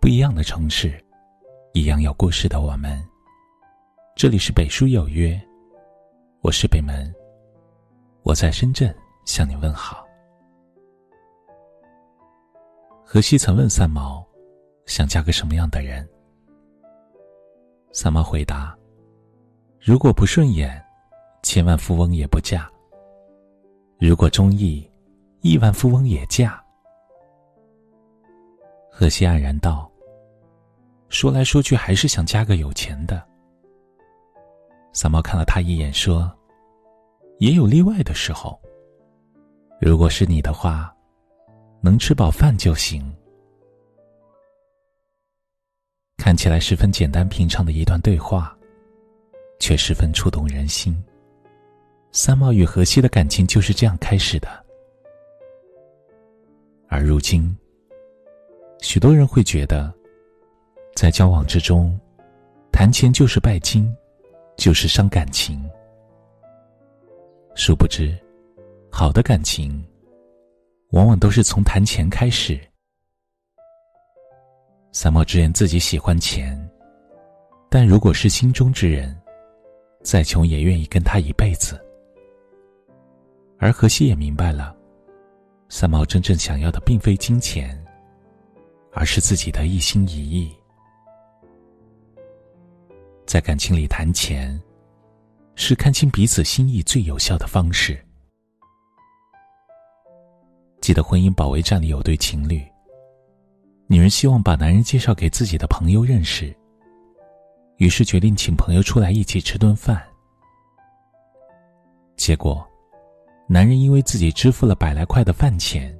不一样的城市，一样有故事的我们。这里是北书有约，我是北门，我在深圳向你问好。荷西曾问三毛，想嫁个什么样的人？三毛回答：如果不顺眼，千万富翁也不嫁；如果中意，亿万富翁也嫁。荷西黯然道。说来说去，还是想嫁个有钱的。三毛看了他一眼，说：“也有例外的时候。如果是你的话，能吃饱饭就行。”看起来十分简单平常的一段对话，却十分触动人心。三毛与荷西的感情就是这样开始的。而如今，许多人会觉得。在交往之中，谈钱就是拜金，就是伤感情。殊不知，好的感情，往往都是从谈钱开始。三毛直言自己喜欢钱，但如果是心中之人，再穷也愿意跟他一辈子。而荷西也明白了，三毛真正想要的并非金钱，而是自己的一心一意。在感情里谈钱，是看清彼此心意最有效的方式。记得《婚姻保卫战》里有对情侣，女人希望把男人介绍给自己的朋友认识，于是决定请朋友出来一起吃顿饭。结果，男人因为自己支付了百来块的饭钱，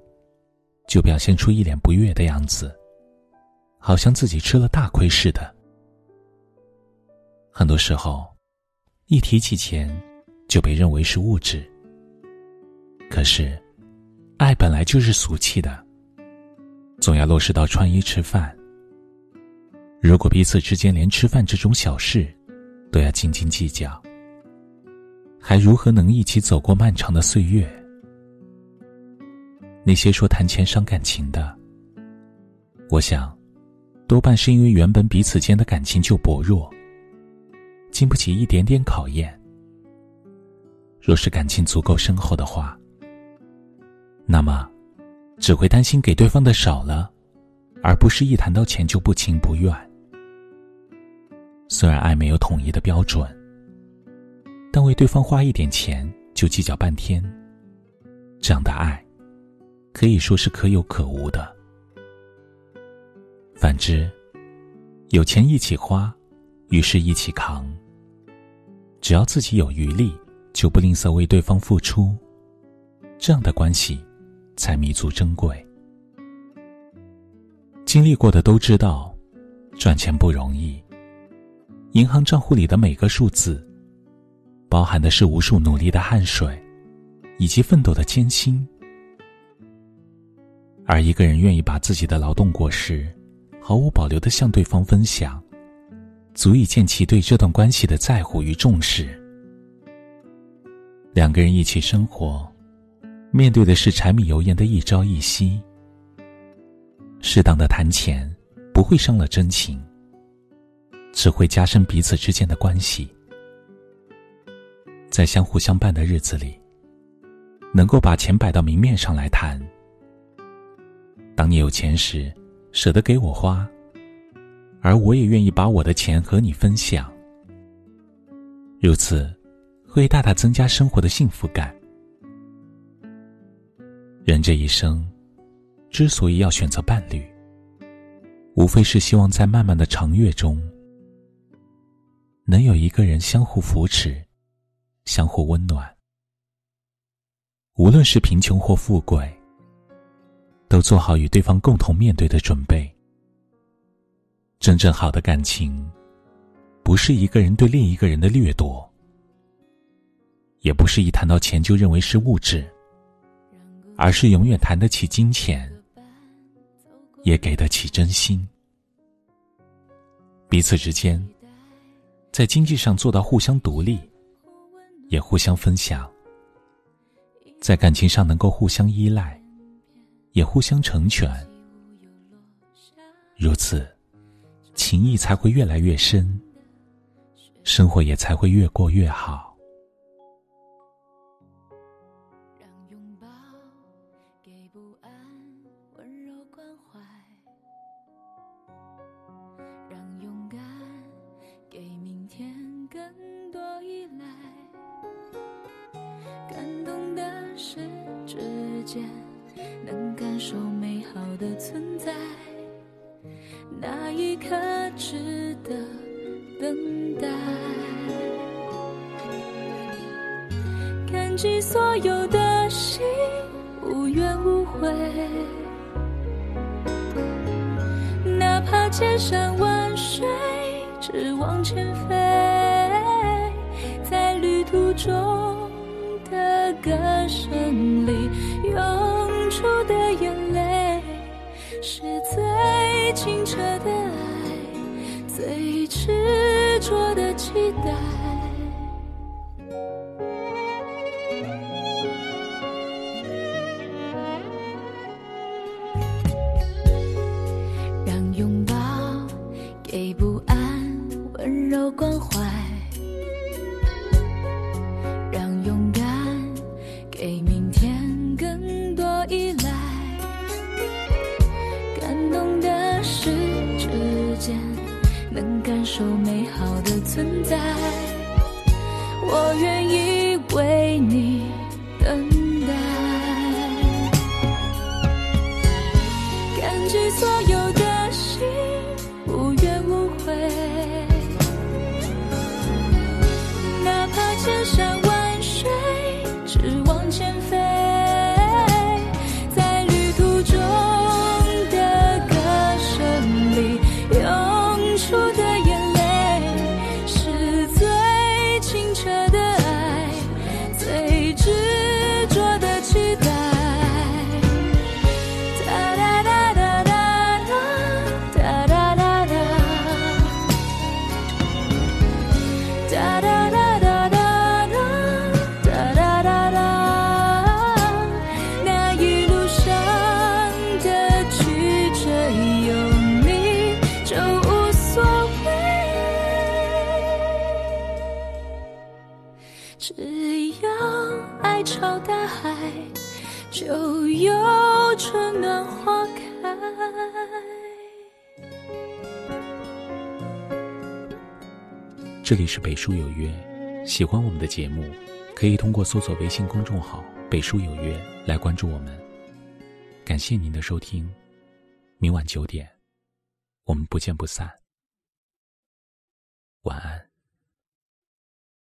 就表现出一脸不悦的样子，好像自己吃了大亏似的。很多时候，一提起钱，就被认为是物质。可是，爱本来就是俗气的，总要落实到穿衣吃饭。如果彼此之间连吃饭这种小事都要斤斤计较，还如何能一起走过漫长的岁月？那些说谈钱伤感情的，我想，多半是因为原本彼此间的感情就薄弱。经不起一点点考验。若是感情足够深厚的话，那么只会担心给对方的少了，而不是一谈到钱就不情不愿。虽然爱没有统一的标准，但为对方花一点钱就计较半天，这样的爱可以说是可有可无的。反之，有钱一起花。于是，一起扛。只要自己有余力，就不吝啬为对方付出，这样的关系才弥足珍贵。经历过的都知道，赚钱不容易。银行账户里的每个数字，包含的是无数努力的汗水，以及奋斗的艰辛。而一个人愿意把自己的劳动果实，毫无保留的向对方分享。足以见其对这段关系的在乎与重视。两个人一起生活，面对的是柴米油盐的一朝一夕。适当的谈钱，不会伤了真情，只会加深彼此之间的关系。在相互相伴的日子里，能够把钱摆到明面上来谈。当你有钱时，舍得给我花。而我也愿意把我的钱和你分享，如此会大大增加生活的幸福感。人这一生之所以要选择伴侣，无非是希望在漫漫的长月中，能有一个人相互扶持，相互温暖。无论是贫穷或富贵，都做好与对方共同面对的准备。真正好的感情，不是一个人对另一个人的掠夺，也不是一谈到钱就认为是物质，而是永远谈得起金钱，也给得起真心。彼此之间，在经济上做到互相独立，也互相分享；在感情上能够互相依赖，也互相成全。如此，情谊才会越来越深，生活也才会越过越好。让拥抱给不安温柔关怀。让勇敢给明天更多依赖。感动的是之间，能感受美好的存在。那一刻值得等待。感激所有的心，无怨无悔，哪怕千山万水，只往前飞，在旅途中的歌声里。是最清澈的爱，最执着的存在，我愿意为你只要爱朝大海，就有春暖花开。这里是北书有约，喜欢我们的节目，可以通过搜索微信公众号“北书有约”来关注我们。感谢您的收听，明晚九点，我们不见不散。晚安。